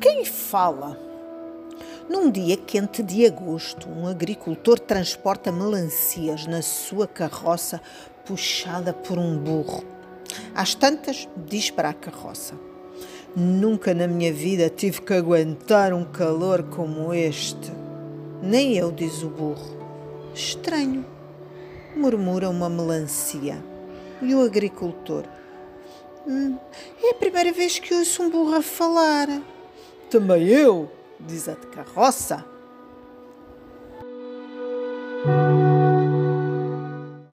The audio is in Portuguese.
Quem fala? Num dia quente de agosto, um agricultor transporta melancias na sua carroça puxada por um burro. Às tantas, diz para a carroça: Nunca na minha vida tive que aguentar um calor como este. Nem eu, diz o burro. Estranho, murmura uma melancia. E o agricultor? Hum, é a primeira vez que ouço um burro a falar. Também eu, diz a de carroça.